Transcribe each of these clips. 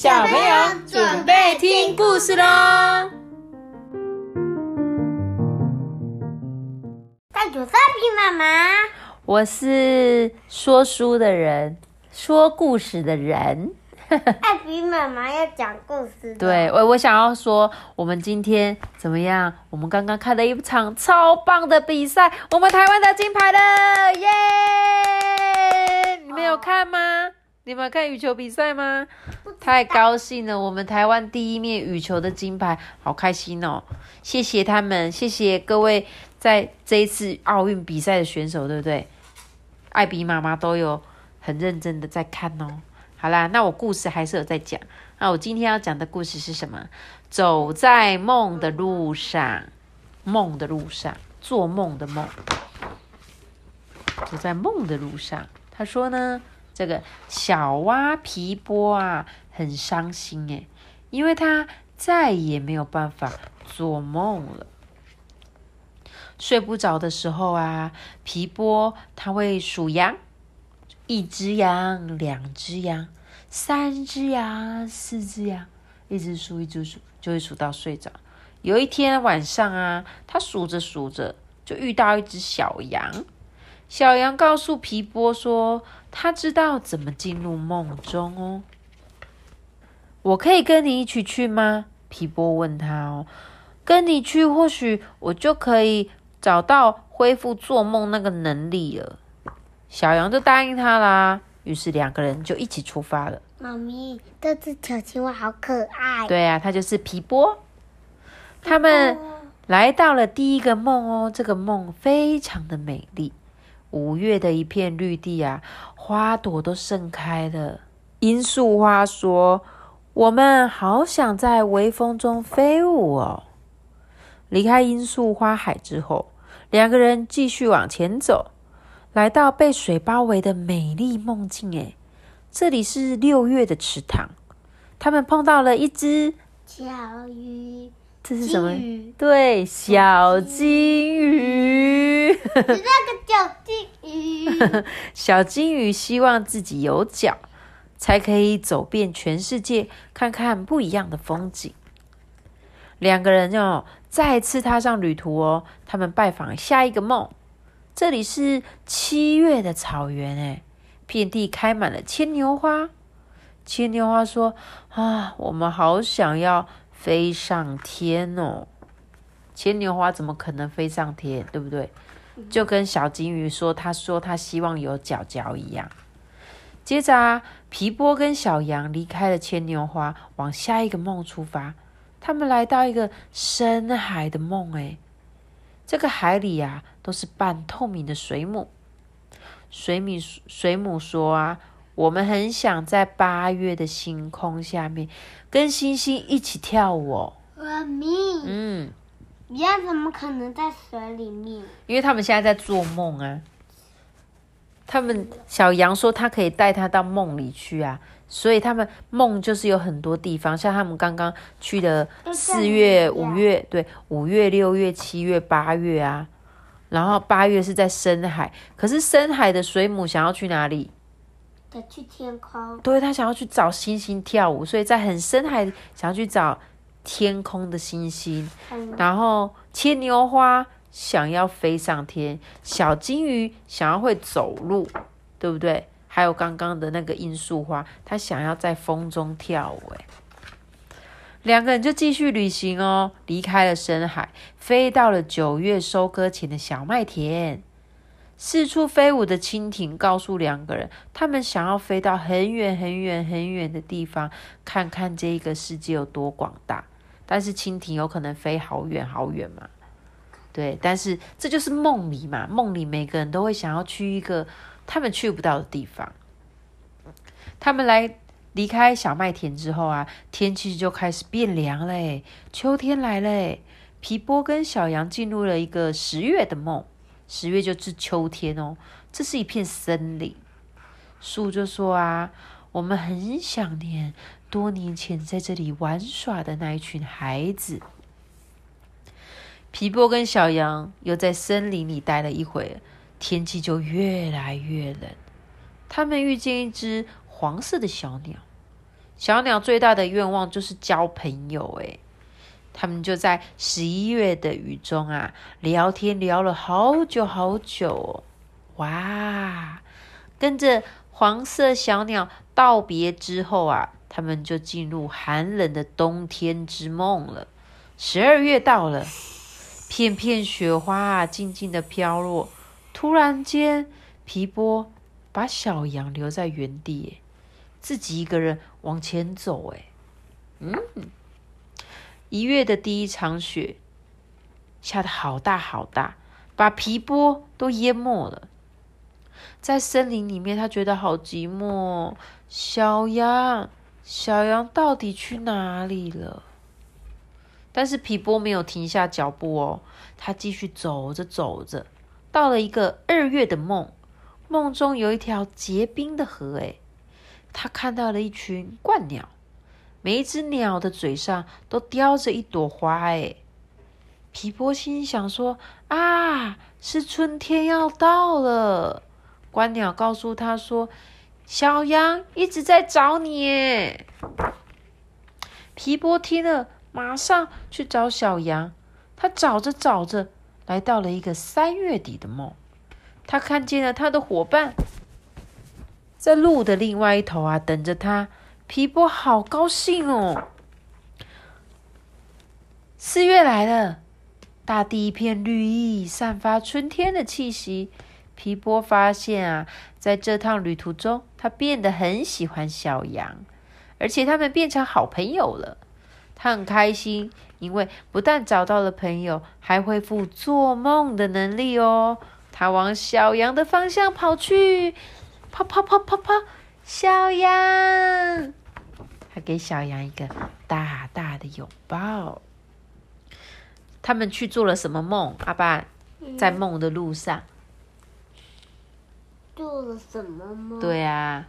小朋友准备听故事喽！大主三皮妈妈，我是说书的人，说故事的人。艾比妈妈要讲故事。对，我我想要说，我们今天怎么样？我们刚刚看了一场超棒的比赛，我们台湾的金牌了，耶！你们有看吗？你们看羽球比赛吗？太高兴了，我们台湾第一面羽球的金牌，好开心哦！谢谢他们，谢谢各位在这一次奥运比赛的选手，对不对？艾比妈妈都有很认真的在看哦。好啦，那我故事还是有在讲。那我今天要讲的故事是什么？走在梦的路上，梦的路上，做梦的梦。走在梦的路上，他说呢，这个小蛙皮波啊，很伤心诶，因为他再也没有办法做梦了。睡不着的时候啊，皮波他会数羊。一只羊，两只羊，三只羊，四只羊，一直数，一直数，就会数到睡着。有一天晚上啊，他数着数着，就遇到一只小羊。小羊告诉皮波说：“他知道怎么进入梦中哦。”我可以跟你一起去吗？皮波问他哦。跟你去，或许我就可以找到恢复做梦那个能力了。小羊就答应他啦，于是两个人就一起出发了。妈咪，这只小青蛙好可爱。对啊，它就是皮波。他们来到了第一个梦哦，这个梦非常的美丽。五月的一片绿地啊，花朵都盛开了。罂粟花说：“我们好想在微风中飞舞哦。”离开罂粟花海之后，两个人继续往前走。来到被水包围的美丽梦境，哎，这里是六月的池塘。他们碰到了一只小鱼，这是什么？对，小金鱼。是 那个小金鱼。小金鱼希望自己有脚，才可以走遍全世界，看看不一样的风景。两个人哦，再次踏上旅途哦。他们拜访下一个梦。这里是七月的草原，哎，遍地开满了牵牛花。牵牛花说：“啊，我们好想要飞上天哦！”牵牛花怎么可能飞上天，对不对？就跟小金鱼说：“他说他希望有脚脚一样。”接着啊，皮波跟小羊离开了牵牛花，往下一个梦出发。他们来到一个深海的梦，哎。这个海里啊，都是半透明的水母。水母水母说啊，我们很想在八月的星空下面，跟星星一起跳舞。哦。妈咪，嗯，鸭怎么可能在水里面？因为他们现在在做梦啊。他们小羊说，他可以带他到梦里去啊。所以他们梦就是有很多地方，像他们刚刚去的四月、五月，对，五月、六月、七月、八月啊。然后八月是在深海，可是深海的水母想要去哪里？得去天空。对，他想要去找星星跳舞，所以在很深海想要去找天空的星星。然后牵牛花想要飞上天，小金鱼想要会走路，对不对？还有刚刚的那个罂粟花，它想要在风中跳舞。哎，两个人就继续旅行哦，离开了深海，飞到了九月收割前的小麦田。四处飞舞的蜻蜓告诉两个人，他们想要飞到很远很远很远的地方，看看这一个世界有多广大。但是蜻蜓有可能飞好远好远嘛？对，但是这就是梦里嘛，梦里每个人都会想要去一个。他们去不到的地方，他们来离开小麦田之后啊，天气就开始变凉嘞，秋天来了。皮波跟小羊进入了一个十月的梦，十月就是秋天哦。这是一片森林，树就说啊，我们很想念多年前在这里玩耍的那一群孩子。皮波跟小羊又在森林里待了一会。天气就越来越冷，他们遇见一只黄色的小鸟。小鸟最大的愿望就是交朋友，哎，他们就在十一月的雨中啊，聊天聊了好久好久哦。哇，跟着黄色小鸟道别之后啊，他们就进入寒冷的冬天之梦了。十二月到了，片片雪花啊，静静的飘落。突然间，皮波把小羊留在原地，自己一个人往前走。哎，嗯，一月的第一场雪下的好大好大，把皮波都淹没了。在森林里面，他觉得好寂寞。小羊，小羊到底去哪里了？但是皮波没有停下脚步哦，他继续走着走着，到了一个二月的梦，梦中有一条结冰的河，诶，他看到了一群鹳鸟，每一只鸟的嘴上都叼着一朵花，诶，皮波心想说：啊，是春天要到了。观鸟告诉他说：“小羊一直在找你。”皮波听了，马上去找小羊。他找着找着，来到了一个三月底的梦。他看见了他的伙伴，在路的另外一头啊，等着他。皮波好高兴哦！四月来了，大地一片绿意，散发春天的气息。皮波发现啊，在这趟旅途中，他变得很喜欢小羊，而且他们变成好朋友了。他很开心，因为不但找到了朋友，还恢复做梦的能力哦。他往小羊的方向跑去，跑跑跑跑跑，小羊，他给小羊一个大大的拥抱。他们去做了什么梦？阿爸在梦的路上。做了什么吗？对啊，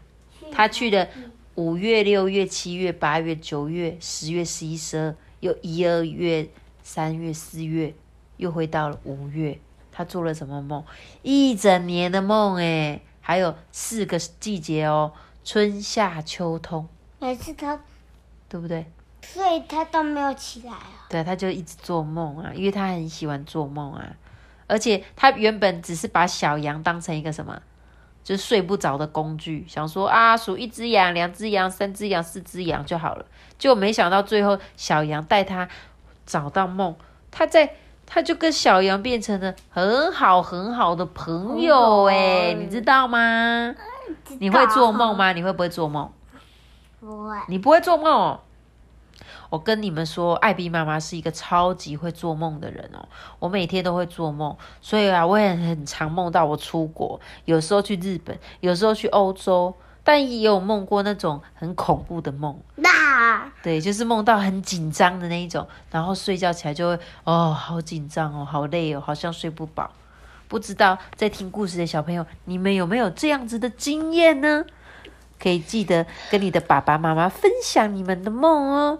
他去了五月、六月、七月、八月、九月、十月、十一、十二，又一二月、三月、四月，又回到了五月。他做了什么梦？一整年的梦哎，还有四个季节哦，春夏秋冬。每次他，对不对？所以他都没有起来啊。对，他就一直做梦啊，因为他很喜欢做梦啊，而且他原本只是把小羊当成一个什么？就是睡不着的工具，想说啊，数一只羊、两只羊、三只羊、四只羊就好了，就没想到最后小羊带他找到梦，他在他就跟小羊变成了很好很好的朋友哎，你知道吗？你会做梦吗？你会不会做梦？不会。你不会做梦哦。我跟你们说，艾比妈妈是一个超级会做梦的人哦。我每天都会做梦，所以啊，我也很常梦到我出国，有时候去日本，有时候去欧洲，但也有梦过那种很恐怖的梦。那对，就是梦到很紧张的那一种，然后睡觉起来就会哦，好紧张哦，好累哦，好像睡不饱。不知道在听故事的小朋友，你们有没有这样子的经验呢？可以记得跟你的爸爸妈妈分享你们的梦哦。